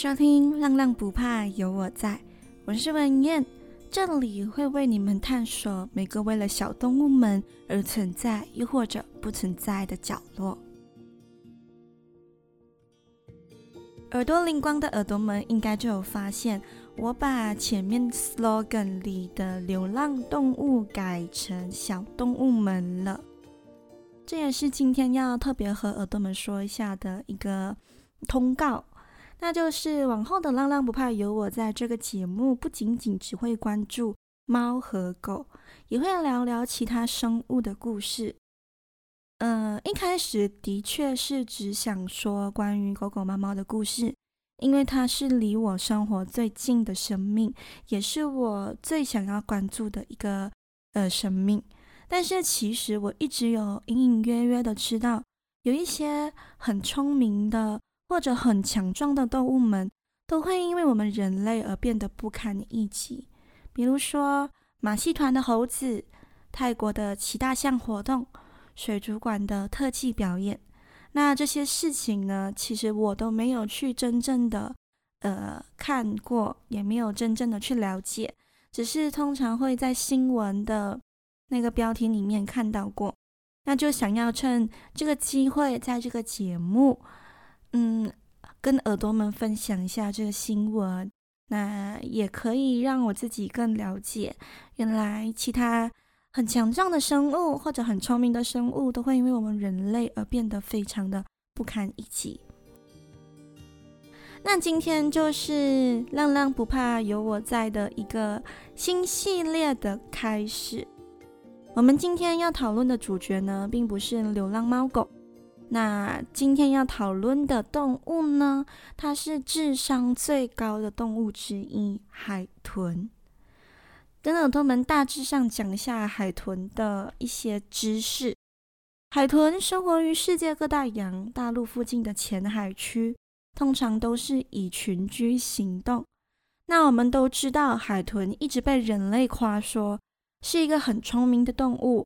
收听《浪浪不怕有我在》，我是文燕，这里会为你们探索每个为了小动物们而存在，又或者不存在的角落。耳朵灵光的耳朵们应该就有发现，我把前面 slogan 里的“流浪动物”改成“小动物们”了。这也是今天要特别和耳朵们说一下的一个通告，那就是往后的“浪浪不怕有我在”这个节目，不仅仅只会关注猫和狗，也会聊聊其他生物的故事。嗯、呃，一开始的确是只想说关于狗狗、猫猫的故事，因为它是离我生活最近的生命，也是我最想要关注的一个呃生命。但是其实我一直有隐隐约约的知道，有一些很聪明的或者很强壮的动物们，都会因为我们人类而变得不堪一击。比如说马戏团的猴子、泰国的骑大象活动。水族馆的特技表演，那这些事情呢，其实我都没有去真正的呃看过，也没有真正的去了解，只是通常会在新闻的那个标题里面看到过，那就想要趁这个机会，在这个节目，嗯，跟耳朵们分享一下这个新闻，那也可以让我自己更了解，原来其他。很强壮的生物或者很聪明的生物，都会因为我们人类而变得非常的不堪一击。那今天就是浪浪不怕有我在的一个新系列的开始。我们今天要讨论的主角呢，并不是流浪猫狗。那今天要讨论的动物呢，它是智商最高的动物之一——海豚。跟耳朵们大致上讲一下海豚的一些知识。海豚生活于世界各大洋大陆附近的浅海区，通常都是以群居行动。那我们都知道，海豚一直被人类夸说是一个很聪明的动物。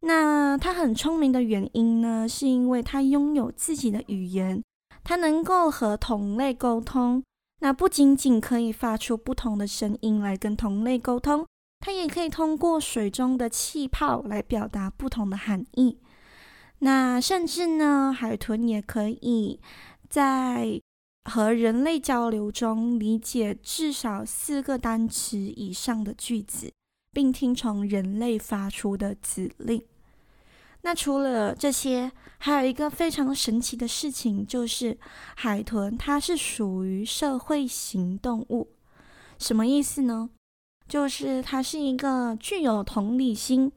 那它很聪明的原因呢，是因为它拥有自己的语言，它能够和同类沟通。那不仅仅可以发出不同的声音来跟同类沟通，它也可以通过水中的气泡来表达不同的含义。那甚至呢，海豚也可以在和人类交流中理解至少四个单词以上的句子，并听从人类发出的指令。那除了这些，还有一个非常神奇的事情，就是海豚它是属于社会型动物。什么意思呢？就是它是一个具有同理心，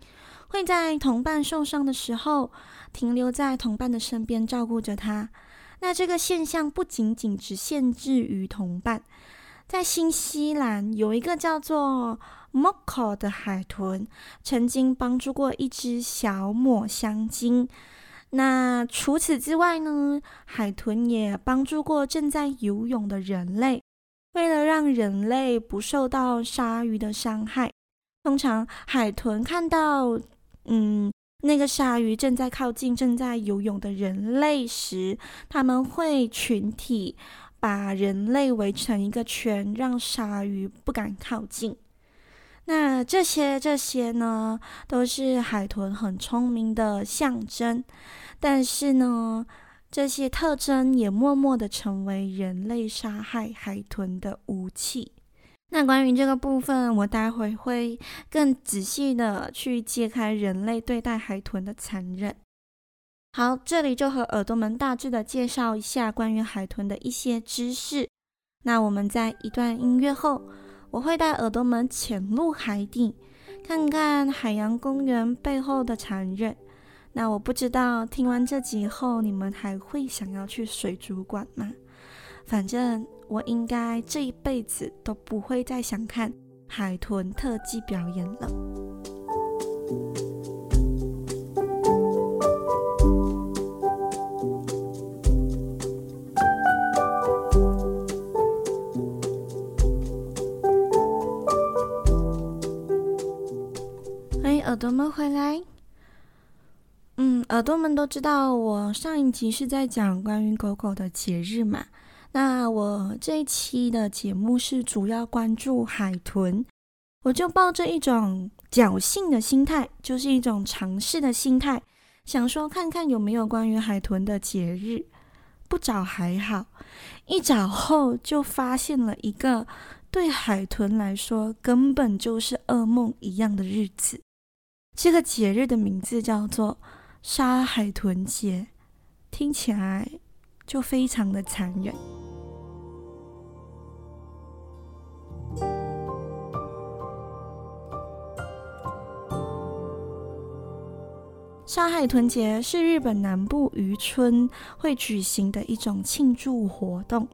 会在同伴受伤的时候停留在同伴的身边照顾着他。那这个现象不仅仅只限制于同伴，在新西兰有一个叫做 Moko 的海豚曾经帮助过一只小抹香鲸。那除此之外呢，海豚也帮助过正在游泳的人类。为了让人类不受到鲨鱼的伤害，通常海豚看到嗯那个鲨鱼正在靠近正在游泳的人类时，他们会群体把人类围成一个圈，让鲨鱼不敢靠近。那这些这些呢，都是海豚很聪明的象征，但是呢，这些特征也默默的成为人类杀害海豚的武器。那关于这个部分，我待会会更仔细的去揭开人类对待海豚的残忍。好，这里就和耳朵们大致的介绍一下关于海豚的一些知识。那我们在一段音乐后。我会带耳朵们潜入海底，看看海洋公园背后的残忍。那我不知道听完这集后，你们还会想要去水族馆吗？反正我应该这一辈子都不会再想看海豚特技表演了。耳朵们回来，嗯，耳朵们都知道，我上一集是在讲关于狗狗的节日嘛。那我这一期的节目是主要关注海豚，我就抱着一种侥幸的心态，就是一种尝试的心态，想说看看有没有关于海豚的节日。不找还好，一找后就发现了一个对海豚来说根本就是噩梦一样的日子。这个节日的名字叫做杀海豚节，听起来就非常的残忍。杀海豚节是日本南部渔村会举行的一种庆祝活动。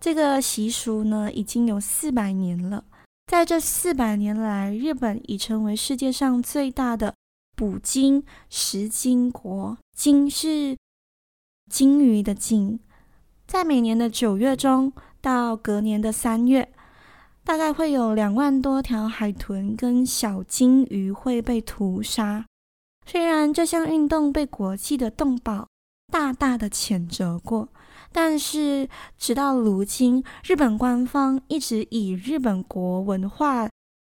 这个习俗呢，已经有四百年了。在这四百年来，日本已成为世界上最大的捕鲸食鲸国。鲸是鲸鱼的鲸。在每年的九月中到隔年的三月，大概会有两万多条海豚跟小鲸鱼会被屠杀。虽然这项运动被国际的动保大大的谴责过，但是直到如今，日本官方一直以日本国文化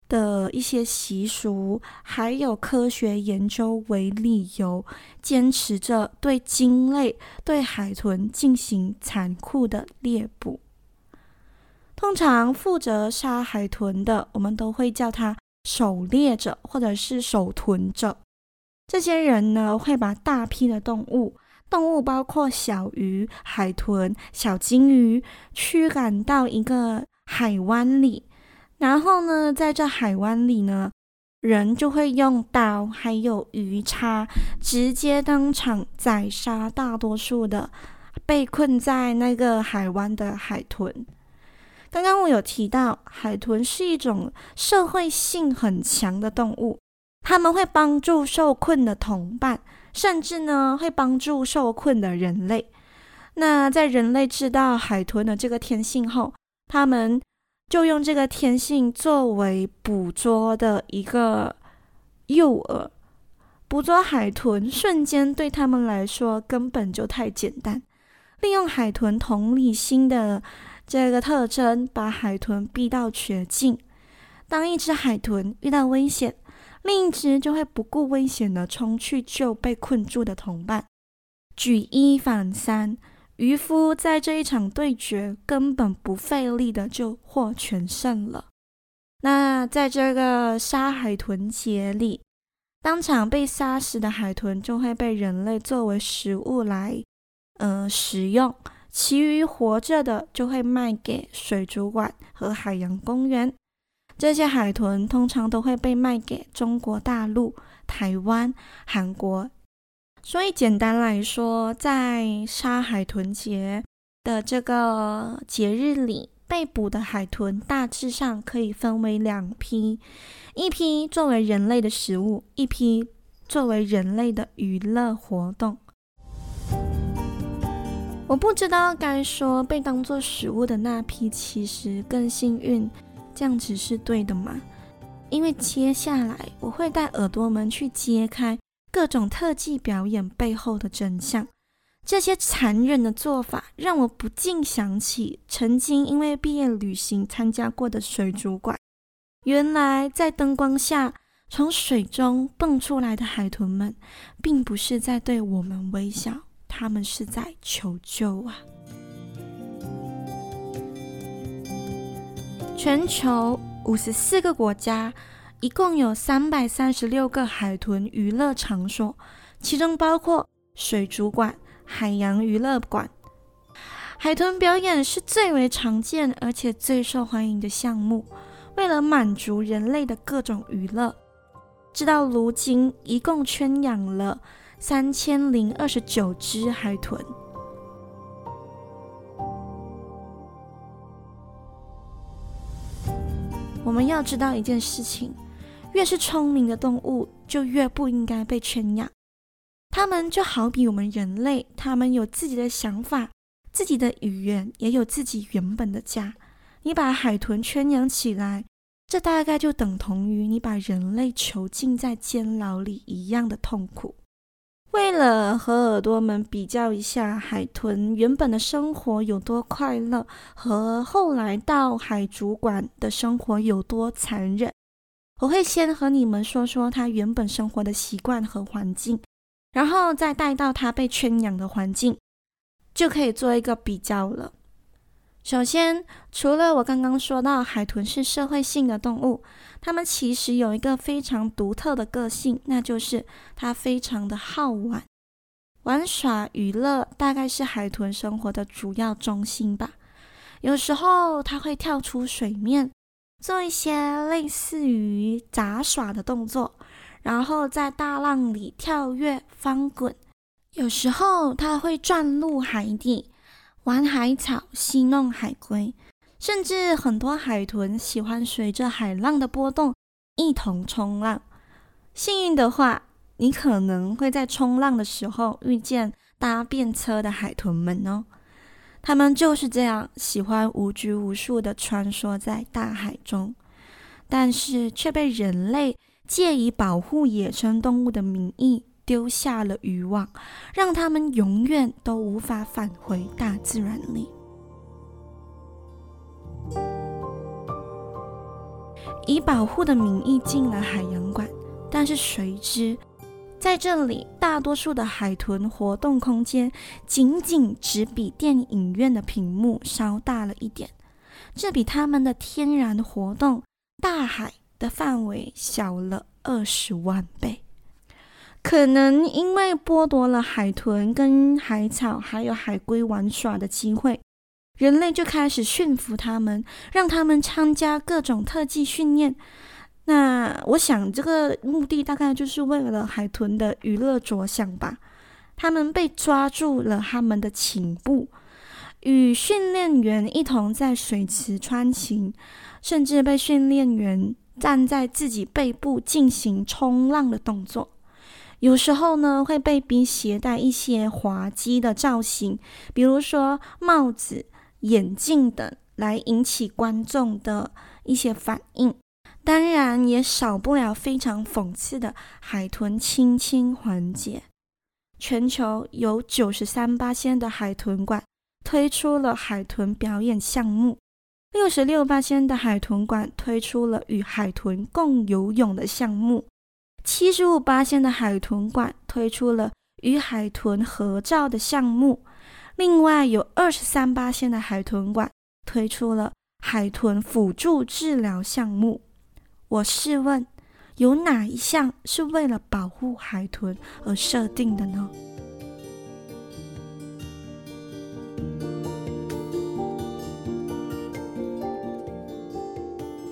的一些习俗还有科学研究为理由，坚持着对鲸类、对海豚进行残酷的猎捕。通常负责杀海豚的，我们都会叫他狩猎者或者是守豚者。这些人呢，会把大批的动物，动物包括小鱼、海豚、小鲸鱼，驱赶到一个海湾里，然后呢，在这海湾里呢，人就会用刀还有鱼叉，直接当场宰杀大多数的被困在那个海湾的海豚。刚刚我有提到，海豚是一种社会性很强的动物。他们会帮助受困的同伴，甚至呢会帮助受困的人类。那在人类知道海豚的这个天性后，他们就用这个天性作为捕捉的一个诱饵。捕捉海豚瞬间对他们来说根本就太简单，利用海豚同理心的这个特征，把海豚逼到绝境。当一只海豚遇到危险，另一只就会不顾危险的冲去救被困住的同伴，举一反三，渔夫在这一场对决根本不费力的就获全胜了。那在这个杀海豚节里，当场被杀死的海豚就会被人类作为食物来，呃，食用，其余活着的就会卖给水族馆和海洋公园。这些海豚通常都会被卖给中国大陆、台湾、韩国。所以简单来说，在杀海豚节的这个节日里，被捕的海豚大致上可以分为两批：一批作为人类的食物，一批作为人类的娱乐活动。我不知道该说被当作食物的那批其实更幸运。这样子是对的吗？因为接下来我会带耳朵们去揭开各种特技表演背后的真相。这些残忍的做法让我不禁想起曾经因为毕业旅行参加过的水族馆。原来在灯光下从水中蹦出来的海豚们，并不是在对我们微笑，他们是在求救啊！全球五十四个国家，一共有三百三十六个海豚娱乐场所，其中包括水族馆、海洋娱乐馆。海豚表演是最为常见而且最受欢迎的项目。为了满足人类的各种娱乐，直到如今一共圈养了三千零二十九只海豚。我们要知道一件事情，越是聪明的动物，就越不应该被圈养。它们就好比我们人类，它们有自己的想法、自己的语言，也有自己原本的家。你把海豚圈养起来，这大概就等同于你把人类囚禁在监牢里一样的痛苦。为了和耳朵们比较一下海豚原本的生活有多快乐，和后来到海主管的生活有多残忍，我会先和你们说说它原本生活的习惯和环境，然后再带到它被圈养的环境，就可以做一个比较了。首先，除了我刚刚说到海豚是社会性的动物，它们其实有一个非常独特的个性，那就是它非常的好玩，玩耍娱乐大概是海豚生活的主要中心吧。有时候它会跳出水面，做一些类似于杂耍的动作，然后在大浪里跳跃翻滚。有时候它会钻入海底。玩海草、戏弄海龟，甚至很多海豚喜欢随着海浪的波动一同冲浪。幸运的话，你可能会在冲浪的时候遇见搭便车的海豚们哦。他们就是这样喜欢无拘无束地穿梭在大海中，但是却被人类借以保护野生动物的名义。丢下了渔网，让他们永远都无法返回大自然里。以保护的名义进了海洋馆，但是谁知在这里，大多数的海豚活动空间仅仅只比电影院的屏幕稍大了一点，这比他们的天然活动大海的范围小了二十万倍。可能因为剥夺了海豚跟海草还有海龟玩耍的机会，人类就开始驯服它们，让他们参加各种特技训练。那我想，这个目的大概就是为了海豚的娱乐着想吧。他们被抓住了他们的颈部，与训练员一同在水池穿行，甚至被训练员站在自己背部进行冲浪的动作。有时候呢，会被逼携带一些滑稽的造型，比如说帽子、眼镜等，来引起观众的一些反应。当然，也少不了非常讽刺的海豚亲亲环节。全球有九十三八仙的海豚馆推出了海豚表演项目，六十六八仙的海豚馆推出了与海豚共游泳的项目。七十五八线的海豚馆推出了与海豚合照的项目，另外有二十三八线的海豚馆推出了海豚辅助治疗项目。我试问，有哪一项是为了保护海豚而设定的呢？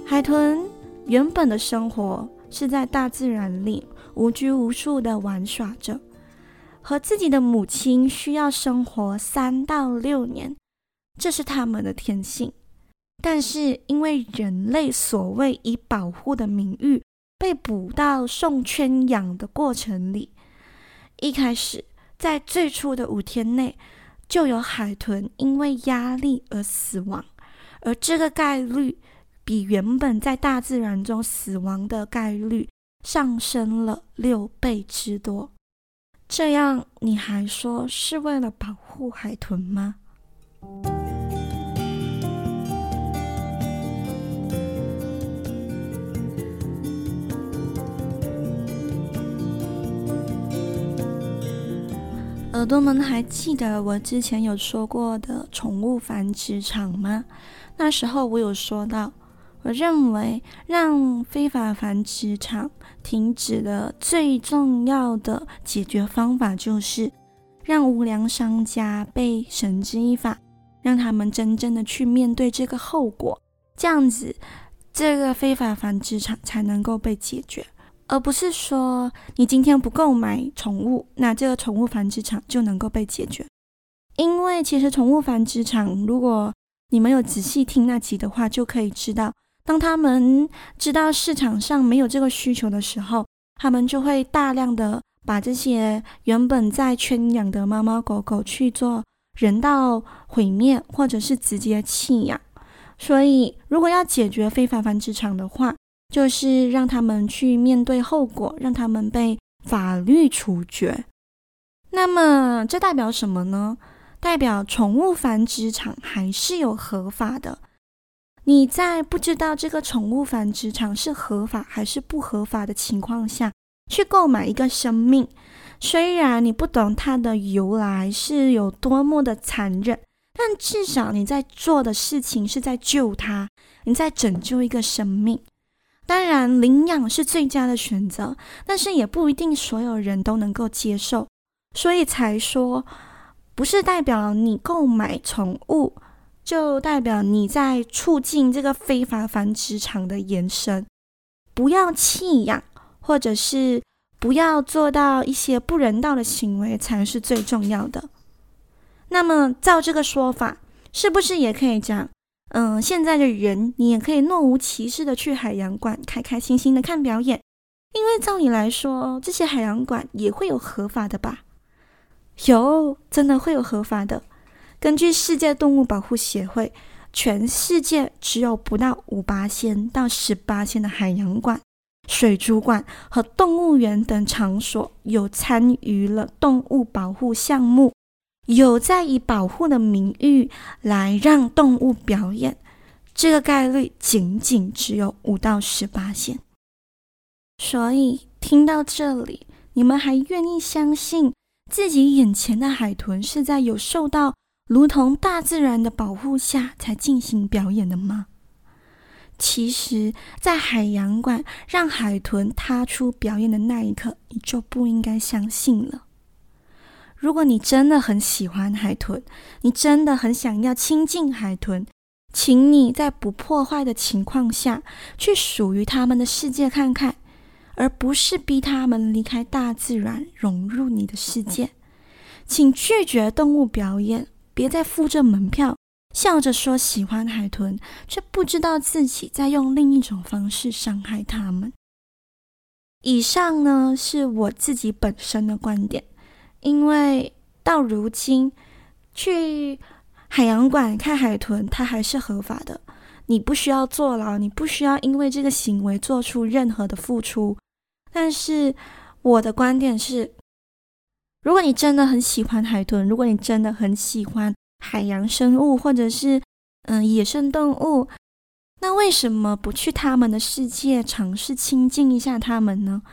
海豚原本的生活。是在大自然里无拘无束地玩耍着，和自己的母亲需要生活三到六年，这是他们的天性。但是因为人类所谓以保护的名誉被捕到送圈养的过程里，一开始在最初的五天内，就有海豚因为压力而死亡，而这个概率。比原本在大自然中死亡的概率上升了六倍之多，这样你还说是为了保护海豚吗？耳朵们还记得我之前有说过的宠物繁殖场吗？那时候我有说到。我认为，让非法繁殖场停止的最重要的解决方法，就是让无良商家被绳之以法，让他们真正的去面对这个后果，这样子，这个非法繁殖场才能够被解决，而不是说你今天不购买宠物，那这个宠物繁殖场就能够被解决。因为其实宠物繁殖场，如果你没有仔细听那集的话，就可以知道。当他们知道市场上没有这个需求的时候，他们就会大量的把这些原本在圈养的猫猫狗狗去做人道毁灭，或者是直接弃养。所以，如果要解决非法繁殖场的话，就是让他们去面对后果，让他们被法律处决。那么这代表什么呢？代表宠物繁殖场还是有合法的。你在不知道这个宠物繁殖场是合法还是不合法的情况下去购买一个生命，虽然你不懂它的由来是有多么的残忍，但至少你在做的事情是在救它，你在拯救一个生命。当然，领养是最佳的选择，但是也不一定所有人都能够接受，所以才说，不是代表你购买宠物，就代表你在促进这个非法繁殖场的延伸。不要弃养，或者是不要做到一些不人道的行为，才是最重要的。那么，照这个说法，是不是也可以讲？嗯，现在的人，你也可以若无其事的去海洋馆，开开心心的看表演，因为照理来说，这些海洋馆也会有合法的吧？有，真的会有合法的。根据世界动物保护协会，全世界只有不到五趴到十趴的海洋馆、水族馆和动物园等场所有参与了动物保护项目。有在以保护的名誉来让动物表演，这个概率仅仅只有五到十八线。所以听到这里，你们还愿意相信自己眼前的海豚是在有受到如同大自然的保护下才进行表演的吗？其实，在海洋馆让海豚踏出表演的那一刻，你就不应该相信了。如果你真的很喜欢海豚，你真的很想要亲近海豚，请你在不破坏的情况下去属于他们的世界看看，而不是逼他们离开大自然，融入你的世界。请拒绝动物表演，别再付着门票，笑着说喜欢海豚，却不知道自己在用另一种方式伤害他们。以上呢，是我自己本身的观点。因为到如今，去海洋馆看海豚，它还是合法的。你不需要坐牢，你不需要因为这个行为做出任何的付出。但是我的观点是，如果你真的很喜欢海豚，如果你真的很喜欢海洋生物，或者是嗯野生动物。那为什么不去他们的世界尝试亲近一下他们呢？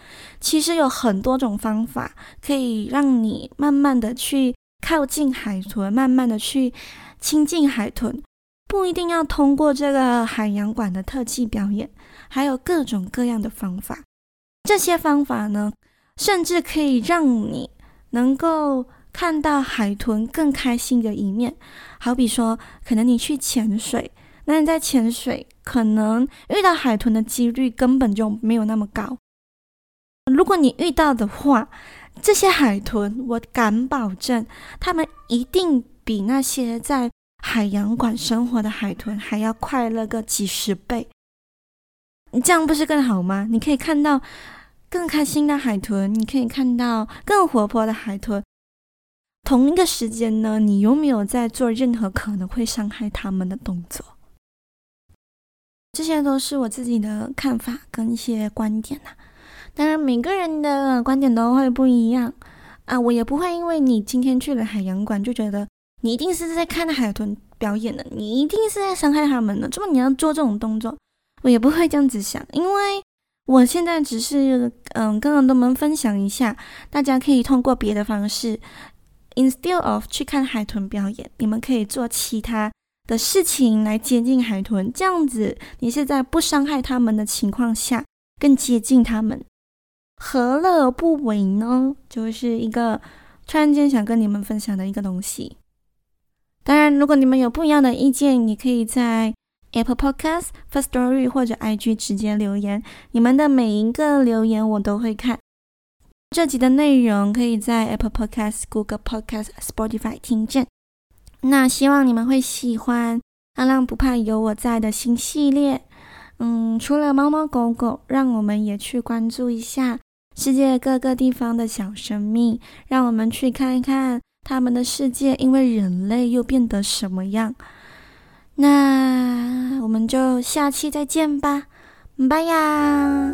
其实有很多种方法可以让你慢慢的去靠近海豚，慢慢的去亲近海豚，不一定要通过这个海洋馆的特技表演，还有各种各样的方法。这些方法呢，甚至可以让你能够看到海豚更开心的一面。好比说，可能你去潜水。那你在潜水，可能遇到海豚的几率根本就没有那么高。如果你遇到的话，这些海豚，我敢保证，它们一定比那些在海洋馆生活的海豚还要快乐个几十倍。你这样不是更好吗？你可以看到更开心的海豚，你可以看到更活泼的海豚。同一个时间呢，你有没有在做任何可能会伤害他们的动作？这些都是我自己的看法跟一些观点呐、当然每个人的观点都会不一样啊，我也不会因为你今天去了海洋馆就觉得你一定是在看海豚表演的，你一定是在伤害他们的，这么你要做这种动作，我也不会这样子想，因为我现在只是嗯跟人们分享一下，大家可以通过别的方式，instead of 去看海豚表演，你们可以做其他。的事情来接近海豚，这样子你是在不伤害他们的情况下更接近他们，何乐而不为呢？就是一个突然间想跟你们分享的一个东西。当然，如果你们有不一样的意见，你可以在 Apple Podcast、First Story 或者 IG 直接留言，你们的每一个留言我都会看。这集的内容可以在 Apple Podcast、Google Podcast、Spotify 听见。那希望你们会喜欢《阿浪不怕有我在》的新系列。嗯，除了猫猫狗狗，让我们也去关注一下世界各个地方的小生命，让我们去看一看他们的世界，因为人类又变得什么样。那我们就下期再见吧，拜呀。